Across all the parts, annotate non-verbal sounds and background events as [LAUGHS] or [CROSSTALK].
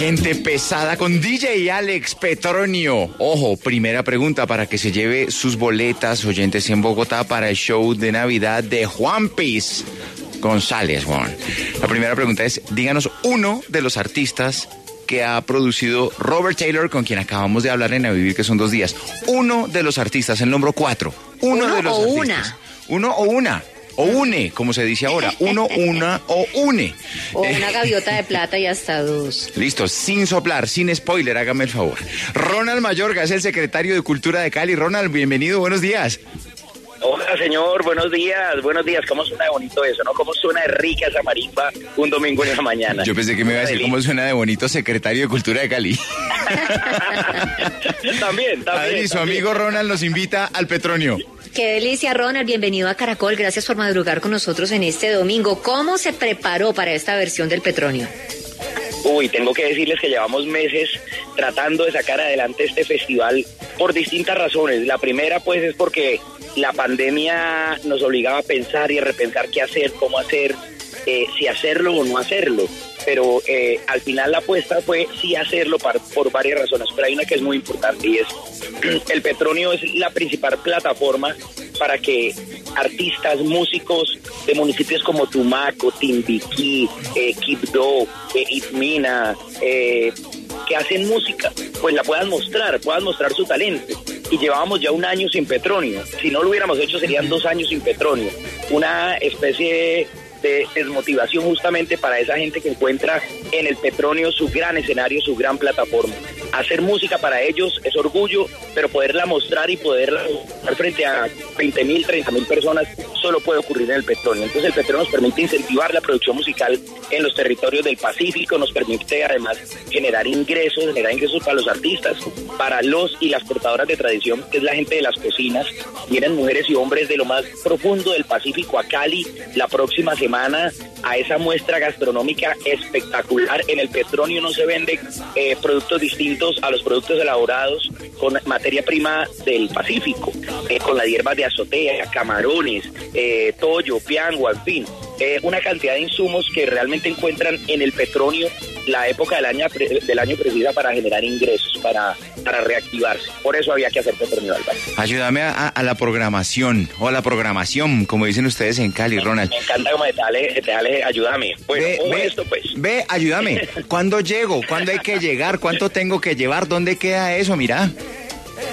Gente pesada con DJ Alex Petronio. Ojo, primera pregunta para que se lleve sus boletas oyentes en Bogotá para el show de Navidad de Juan Piz González, Juan. La primera pregunta es, díganos uno de los artistas que ha producido Robert Taylor, con quien acabamos de hablar en A Vivir, que son dos días. Uno de los artistas, el número cuatro. Uno, Uno de los o artistas. una. Uno o una. O une, como se dice ahora. Uno, una o une. O una gaviota de plata y hasta dos. Listo, sin soplar, sin spoiler, hágame el favor. Ronald Mayorga es el secretario de Cultura de Cali. Ronald, bienvenido, buenos días. Hola, señor, buenos días, buenos días. ¿Cómo suena de bonito eso, no? ¿Cómo suena de rica esa marimba un domingo en la mañana? Yo pensé que me iba a decir cómo suena de bonito secretario de Cultura de Cali. [LAUGHS] también, también. Adri, su también. amigo Ronald nos invita al Petronio. Qué delicia, Ronald. Bienvenido a Caracol. Gracias por madrugar con nosotros en este domingo. ¿Cómo se preparó para esta versión del Petronio? Uy, tengo que decirles que llevamos meses tratando de sacar adelante este festival por distintas razones. La primera, pues, es porque la pandemia nos obligaba a pensar y a repensar qué hacer, cómo hacer, eh, si hacerlo o no hacerlo. Pero eh, al final la apuesta fue sí hacerlo par- por varias razones. Pero hay una que es muy importante y es [CLEARS THROAT] el Petronio es la principal plataforma para que artistas, músicos de municipios como Tumaco, Timbiquí, eh, Quibdó, eh, Itmina, eh, que hacen música, pues la puedan mostrar, puedan mostrar su talento. Y llevábamos ya un año sin Petronio. Si no lo hubiéramos hecho serían dos años sin Petronio. Una especie de desmotivación justamente para esa gente que encuentra en el Petronio su gran escenario, su gran plataforma. Hacer música para ellos es orgullo, pero poderla mostrar y poderla mostrar frente a 20 mil, 30 mil personas solo puede ocurrir en el Petronio. Entonces el Petronio nos permite incentivar la producción musical en los territorios del Pacífico, nos permite además generar ingresos, generar ingresos para los artistas, para los y las portadoras de tradición, que es la gente de las cocinas. Vienen mujeres y hombres de lo más profundo del Pacífico a Cali la próxima semana a esa muestra gastronómica espectacular. En el Petronio no se venden eh, productos distintos a los productos elaborados con materia prima del Pacífico, eh, con las hierbas de azotea, camarones, eh, tollo, piangua, en fin. eh, una cantidad de insumos que realmente encuentran en el Petronio la época del año, del año precisa para generar ingresos, para, para reactivarse. Por eso había que hacer Petronio Álvarez. Ayúdame a, a la programación, o a la programación, como dicen ustedes en Cali, Ronald. Me encanta como te dale, ayúdame. Bueno, Ve, ¿cómo ve, es esto pues? ve, ayúdame. [LAUGHS] ¿Cuándo llego? ¿Cuándo hay que llegar? ¿Cuánto tengo que llevar? ¿Dónde queda eso? Mira.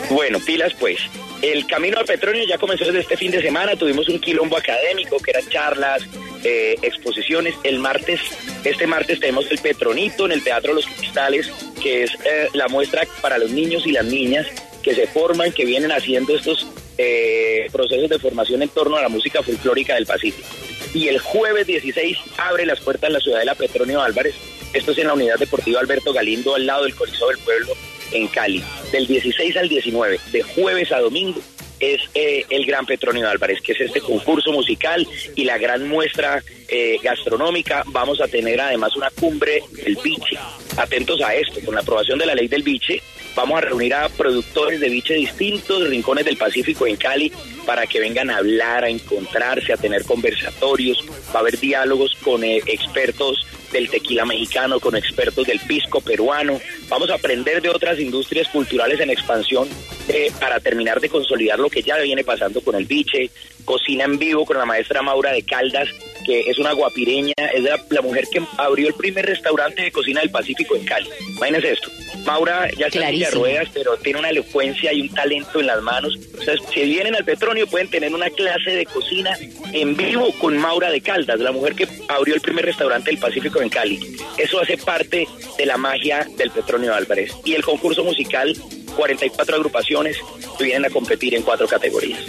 Bueno, pilas pues. El camino al petróleo ya comenzó desde este fin de semana. Tuvimos un quilombo académico que eran charlas, eh, exposiciones. El martes, este martes tenemos el Petronito en el Teatro Los Cristales, que es eh, la muestra para los niños y las niñas que se forman, que vienen haciendo estos eh, procesos de formación en torno a la música folclórica del Pacífico. Y el jueves 16 abre las puertas la Ciudadela Petronio Álvarez. Esto es en la Unidad Deportiva Alberto Galindo, al lado del Coliseo del Pueblo, en Cali. Del 16 al 19, de jueves a domingo, es eh, el Gran Petronio Álvarez, que es este concurso musical y la gran muestra eh, gastronómica. Vamos a tener además una cumbre del biche. Atentos a esto, con la aprobación de la ley del biche, vamos a reunir a productores de biche distintos rincones del Pacífico en Cali para que vengan a hablar, a encontrarse, a tener conversatorios. Va a haber diálogos con eh, expertos del tequila mexicano, con expertos del pisco peruano. Vamos a aprender de otras industrias culturales en expansión eh, para terminar de consolidar lo que ya viene pasando con el biche, cocina en vivo con la maestra Maura de Caldas, que es una guapireña, es la, la mujer que abrió el primer restaurante de cocina del Pacífico en Cali. Imagínense esto. Maura ya está en ruedas, pero tiene una elocuencia y un talento en las manos. Entonces, si vienen al Petronio, pueden tener una clase de cocina en vivo con Maura de Caldas, la mujer que abrió el primer restaurante del Pacífico en Cali. Eso hace parte de la magia del Petronio Álvarez. Y el concurso musical, 44 agrupaciones que vienen a competir en cuatro categorías.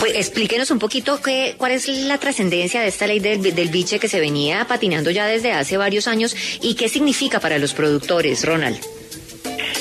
Pues explíquenos un poquito qué, cuál es la trascendencia de esta ley del, del biche que se venía patinando ya desde hace varios años y qué significa para los productores, Ronald.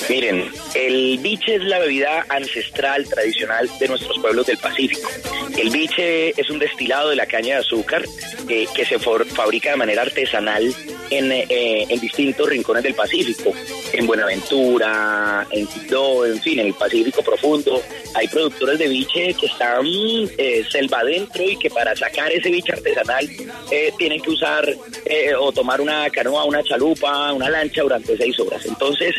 Miren, el biche es la bebida ancestral tradicional de nuestros pueblos del Pacífico. El biche es un destilado de la caña de azúcar eh, que se for- fabrica de manera artesanal en, eh, en distintos rincones del Pacífico. En Buenaventura, en Quito, en fin, en el Pacífico profundo. Hay productores de biche que están eh, selva adentro y que para sacar ese biche artesanal eh, tienen que usar eh, o tomar una canoa, una chalupa, una lancha durante seis horas. Entonces,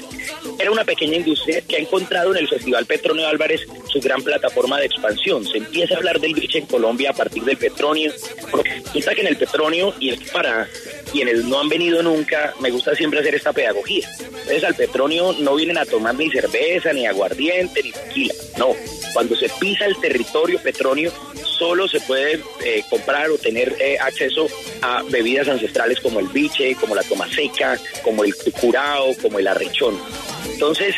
era una pequeña industria que ha encontrado en el Festival Petronio Álvarez su gran plataforma de expansión. Se empieza a hablar del biche en Colombia a partir del Petronio, porque resulta que en el Petronio, y es para quienes no han venido nunca, me gusta siempre hacer esta pedagogía. Entonces al Petronio no vienen a tomar ni cerveza, ni aguardiente, ni tequila, no. Cuando se pisa el territorio Petronio, solo se puede eh, comprar o tener eh, acceso a bebidas ancestrales como el biche, como la toma seca, como el curao, como el arrechón. Entonces,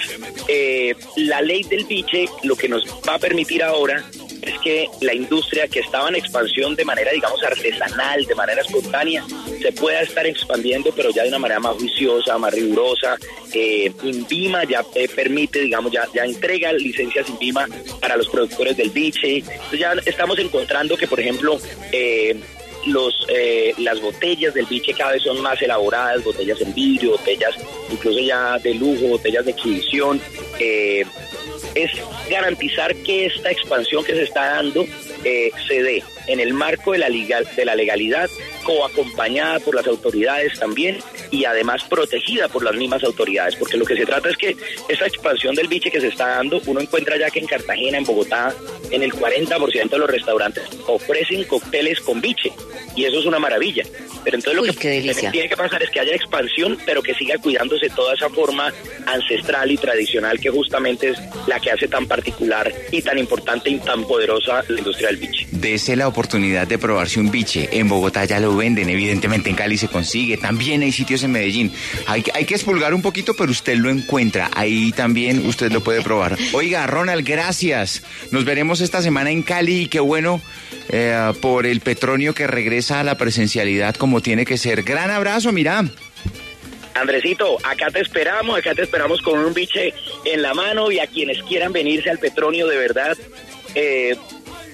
eh, la ley del biche lo que nos va a permitir ahora es que la industria que estaba en expansión de manera, digamos, artesanal, de manera espontánea, se pueda estar expandiendo, pero ya de una manera más juiciosa, más rigurosa. Eh, Invima ya eh, permite, digamos, ya, ya entrega licencias Invima para los productores del biche. Entonces ya estamos encontrando que, por ejemplo, eh, los eh, las botellas del biche cada vez son más elaboradas, botellas en vidrio, botellas incluso ya de lujo, botellas de exhibición. eh, es garantizar que esta expansión que se está dando eh, se dé en el marco de la, legal, de la legalidad, coacompañada por las autoridades también y además protegida por las mismas autoridades, porque lo que se trata es que esta expansión del biche que se está dando, uno encuentra ya que en Cartagena, en Bogotá, en el 40% de los restaurantes ofrecen cócteles con biche y eso es una maravilla. Pero entonces Uy, lo que tiene que pasar es que haya expansión, pero que siga cuidándose toda esa forma ancestral y tradicional que justamente es la que hace tan particular y tan importante y tan poderosa la industria del biche. Dese la oportunidad de probarse un biche. En Bogotá ya lo venden, evidentemente en Cali se consigue. También hay sitios en Medellín. Hay, que- hay que expulgar un poquito, pero usted lo encuentra. Ahí también usted lo puede probar. Oiga, Ronald, gracias. Nos veremos esta semana en Cali y qué bueno eh, por el Petronio que regresa a la presencialidad como tiene que ser. Gran abrazo, mira. Andresito, acá te esperamos, acá te esperamos con un biche en la mano y a quienes quieran venirse al Petronio de verdad. eh,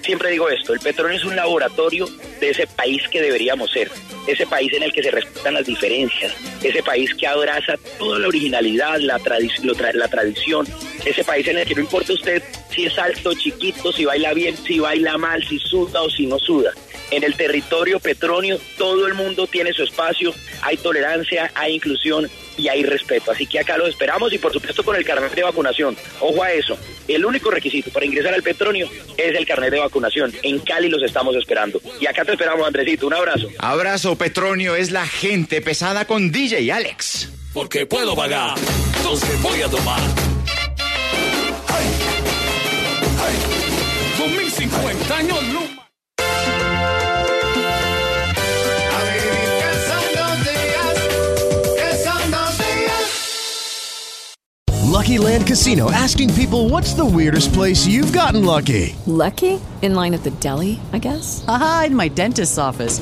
siempre digo esto, el Petronio es un laboratorio de ese país que deberíamos ser, ese país en el que se respetan las diferencias, ese país que abraza toda la originalidad, la, tradición, ese país en el que no importa usted si es alto, chiquito, si baila bien, si baila mal, si suda o si no suda. En el territorio petronio todo el mundo tiene su espacio, hay tolerancia, hay inclusión y hay respeto. Así que acá los esperamos y por supuesto con el carnet de vacunación. Ojo a eso, el único requisito para ingresar al petronio es el carnet de vacunación. En Cali los estamos esperando. Y acá te esperamos, Andresito. Un abrazo. Abrazo, Petronio. Es la gente pesada con DJ Alex. Porque puedo pagar, entonces voy a tomar. ¡Ay! ¡Ay! Con mis 50 años, Luma. Lucky Land Casino asking people what's the weirdest place you've gotten lucky? Lucky? In line at the deli, I guess? Aha, in my dentist's office.